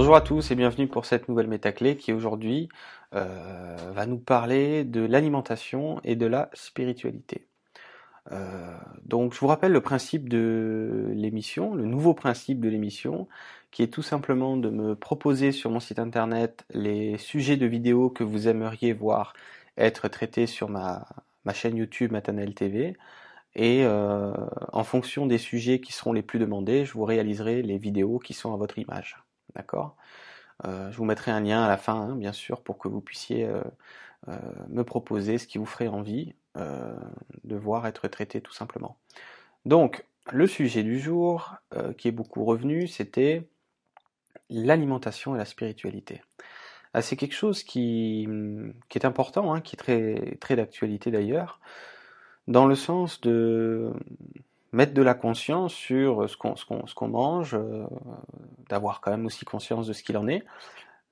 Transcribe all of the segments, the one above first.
Bonjour à tous et bienvenue pour cette nouvelle métaclé qui aujourd'hui euh, va nous parler de l'alimentation et de la spiritualité. Euh, donc je vous rappelle le principe de l'émission, le nouveau principe de l'émission, qui est tout simplement de me proposer sur mon site internet les sujets de vidéos que vous aimeriez voir être traités sur ma, chaîne YouTube Matanel TV. Et euh, en fonction des sujets qui seront les plus demandés, je vous réaliserai les vidéos qui sont à votre image. D'accord euh, Je vous mettrai un lien à la fin, hein, bien sûr, pour que vous puissiez euh, euh, me proposer ce qui vous ferait envie de voir être traité tout simplement. Donc, le sujet du jour, qui est beaucoup revenu, c'était l'alimentation et la spiritualité. Ah, c'est quelque chose qui, qui est important, hein, qui est très, très d'actualité d'ailleurs, dans le sens de mettre de la conscience sur ce qu'on ce qu'on mange, euh, d'avoir quand même aussi conscience de ce qu'il en est.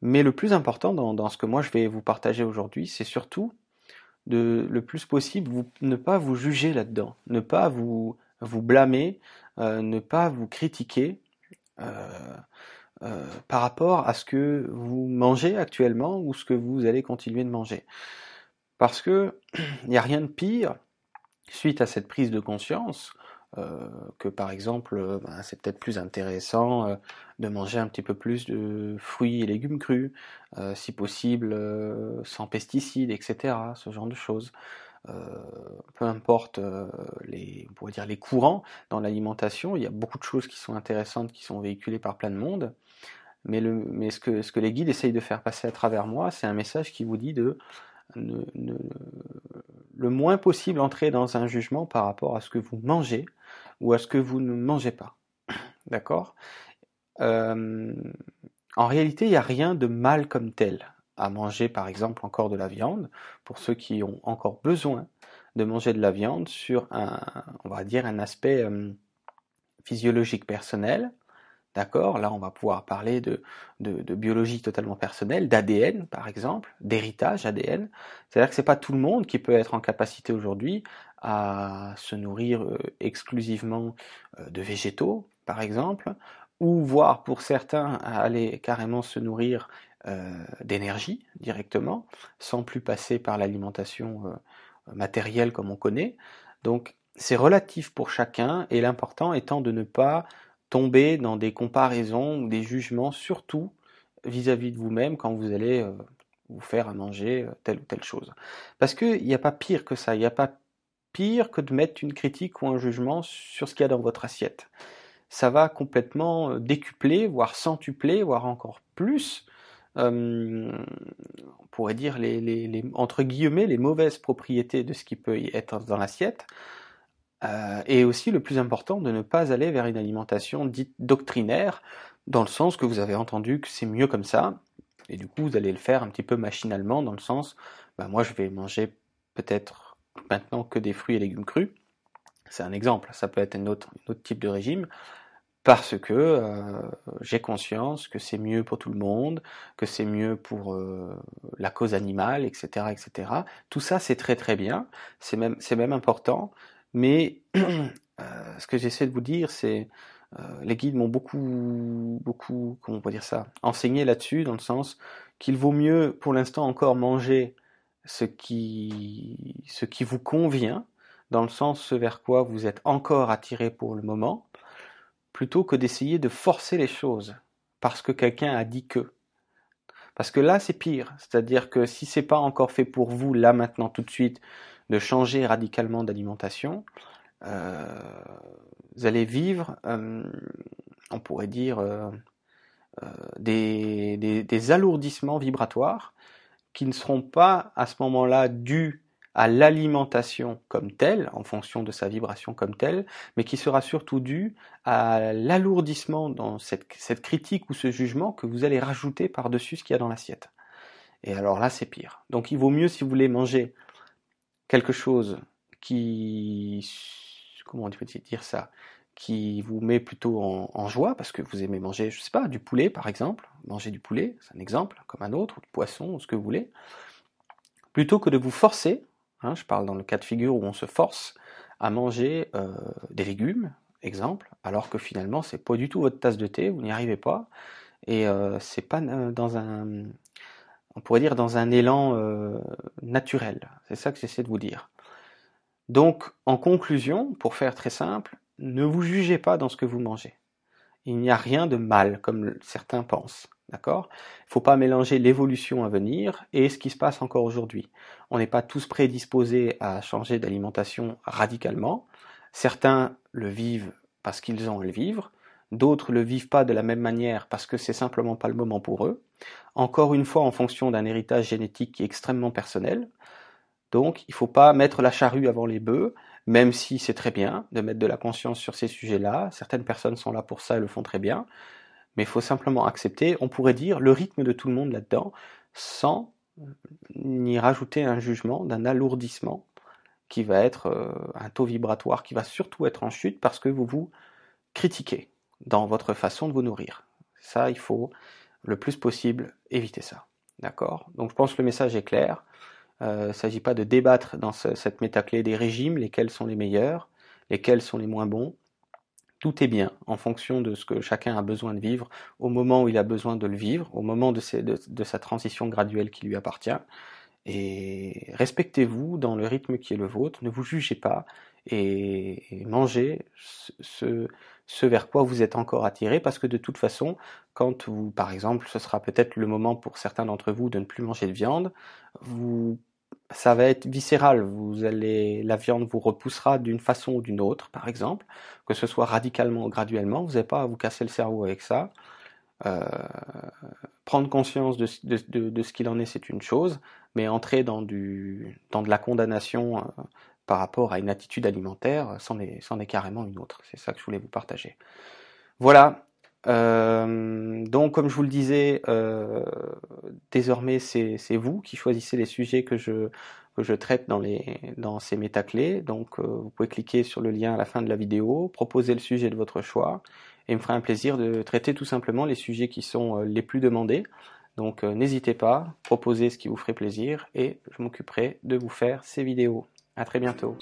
Mais le plus important dans, dans, ce que moi je vais vous partager aujourd'hui, c'est surtout de le plus possible vous, ne pas vous juger là-dedans, ne pas vous, vous blâmer, euh, ne pas vous critiquer euh, euh, par rapport à ce que vous mangez actuellement ou ce que vous allez continuer de manger. Parce que il n'y a rien de pire suite à cette prise de conscience que par exemple, euh, ben, c'est peut-être plus intéressant euh, de manger un petit peu plus de fruits et légumes crus, si possible sans pesticides, etc. Ce genre de choses. peu importe les, on pourrait dire les courants dans l'alimentation, il y a beaucoup de choses qui sont intéressantes, qui sont véhiculées par plein de monde. Mais ce, que, ce que les guides essayent de faire passer à travers moi, c'est un message qui vous dit de le moins possible entrer dans un jugement par rapport à ce que vous mangez ou à ce que vous ne mangez pas. D'accord? Euh, En réalité, il n'y a rien de mal comme tel à manger, par exemple, encore de la viande, pour ceux qui ont encore besoin de manger de la viande sur un, on va dire, un aspect euh, physiologique personnel, D'accord? Là, on va pouvoir parler de, biologie totalement personnelle, d'ADN par exemple, d'héritage ADN. C'est-à-dire que c'est pas tout le monde qui peut être en capacité aujourd'hui à se nourrir euh, exclusivement euh, de végétaux, par exemple, ou voire pour certains à aller carrément se nourrir euh, d'énergie directement, sans plus passer par l'alimentation matérielle comme on connaît. Donc c'est relatif pour chacun et l'important étant de ne pas tomber dans des comparaisons ou des jugements, surtout vis-à-vis de vous-même quand vous allez euh, vous faire à manger euh, telle ou telle chose. Parce qu'il n'y a pas pire que ça, il n'y a pas pire que de mettre une critique ou un jugement sur ce qu'il y a dans votre assiette. Ça va complètement euh, décupler, voire centupler, voire encore plus, on pourrait dire les, les, entre guillemets les mauvaises propriétés de ce qui peut y être dans l'assiette, euh, et aussi le plus important, de ne pas aller vers une alimentation dite doctrinaire, dans le sens que vous avez entendu que c'est mieux comme ça, et du coup vous allez le faire un petit peu machinalement, dans le sens, bah, moi je vais manger peut-être maintenant que des fruits et légumes crus, c'est un exemple, ça peut être un autre, autre type de régime, parce que euh, j'ai conscience que c'est mieux pour tout le monde, que c'est mieux pour euh, la cause animale, etc., etc. Tout ça c'est très très bien, c'est même c'est même important, mais euh, ce que j'essaie de vous dire, c'est euh, les guides m'ont beaucoup, beaucoup, comment on ça, enseigné là-dessus, dans le sens qu'il vaut mieux, pour l'instant, encore manger ce qui, ce qui vous convient, dans le sens ce vers quoi vous êtes encore attiré pour le moment, plutôt que d'essayer de forcer les choses parce que quelqu'un a dit que. Parce que là, c'est pire. C'est-à-dire que si c'est pas encore fait pour vous, là, maintenant, tout de suite, de changer radicalement d'alimentation, euh, vous allez vivre, euh, on pourrait dire, euh, des, alourdissements vibratoires qui ne seront pas à ce moment-là dus à l'alimentation comme telle, en fonction de sa vibration comme telle, mais qui sera surtout dû à l'alourdissement dans cette, cette, critique ou ce jugement que vous allez rajouter par-dessus ce qu'il y a dans l'assiette. Et alors là, c'est pire. Donc il vaut mieux, si vous voulez manger quelque chose qui, comment on peut dire ça, qui vous met plutôt en, joie parce que vous aimez manger, je sais pas, du poulet par exemple, manger du poulet, c'est un exemple, comme un autre, ou du poisson, ou ce que vous voulez, plutôt que de vous forcer, hein, je parle dans le cas de figure où on se force à manger euh, des légumes, exemple, alors que finalement c'est pas du tout votre tasse de thé, vous n'y arrivez pas, et euh, c'est pas dans un, on pourrait dire dans un élan naturel. C'est ça que j'essaie de vous dire. Donc, en conclusion, pour faire très simple, ne vous jugez pas dans ce que vous mangez. Il n'y a rien de mal, comme certains pensent. D'accord? Il ne faut pas mélanger l'évolution à venir et ce qui se passe encore aujourd'hui. On n'est pas tous prédisposés à changer d'alimentation radicalement. Certains le vivent parce qu'ils ont à le vivre. D'autres le vivent pas de la même manière parce que c'est simplement pas le moment pour eux. Encore une fois, en fonction d'un héritage génétique qui est extrêmement personnel. Donc, il ne faut pas mettre la charrue avant les bœufs, même si c'est très bien de mettre de la conscience sur ces sujets-là. Certaines personnes sont là pour ça et le font très bien mais il faut simplement accepter, on pourrait dire, le rythme de tout le monde là-dedans, sans n'y rajouter un jugement, d'un alourdissement qui va être euh, un taux vibratoire qui va surtout être en chute parce que vous vous critiquez dans votre façon de vous nourrir. Ça, il faut le plus possible éviter ça. D'accord? Donc je pense que le message est clair. Euh, il ne s'agit pas de débattre dans cette métaclé des régimes, lesquels sont les meilleurs, lesquels sont les moins bons tout est bien en fonction de ce que chacun a besoin de vivre au moment où il a besoin de le vivre, au moment de, sa transition graduelle qui lui appartient. Et respectez-vous dans le rythme qui est le vôtre, ne vous jugez pas et, mangez ce, ce, vers quoi vous êtes encore attiré parce que de toute façon, quand vous, par exemple, ce sera peut-être le moment pour certains d'entre vous de ne plus manger de viande, vous ça va être viscéral. Vous allez, la viande vous repoussera d'une façon ou d'une autre, par exemple, que ce soit radicalement ou graduellement. Vous n'avez pas à vous casser le cerveau avec ça. Euh, prendre conscience de, ce qu'il en est, c'est une chose, mais entrer dans, de la condamnation euh, par rapport à une attitude alimentaire, c'en est, est carrément une autre. C'est ça que je voulais vous partager. Voilà, euh, donc, comme je vous le disais, euh, désormais, c'est vous qui choisissez les sujets que je, traite dans, les, dans ces métaclés. Donc, euh, vous pouvez cliquer sur le lien à la fin de la vidéo, proposer le sujet de votre choix, et il me fera un plaisir de traiter tout simplement les sujets qui sont les plus demandés. Donc, n'hésitez pas, proposez ce qui vous ferait plaisir, et je m'occuperai de vous faire ces vidéos. À très bientôt.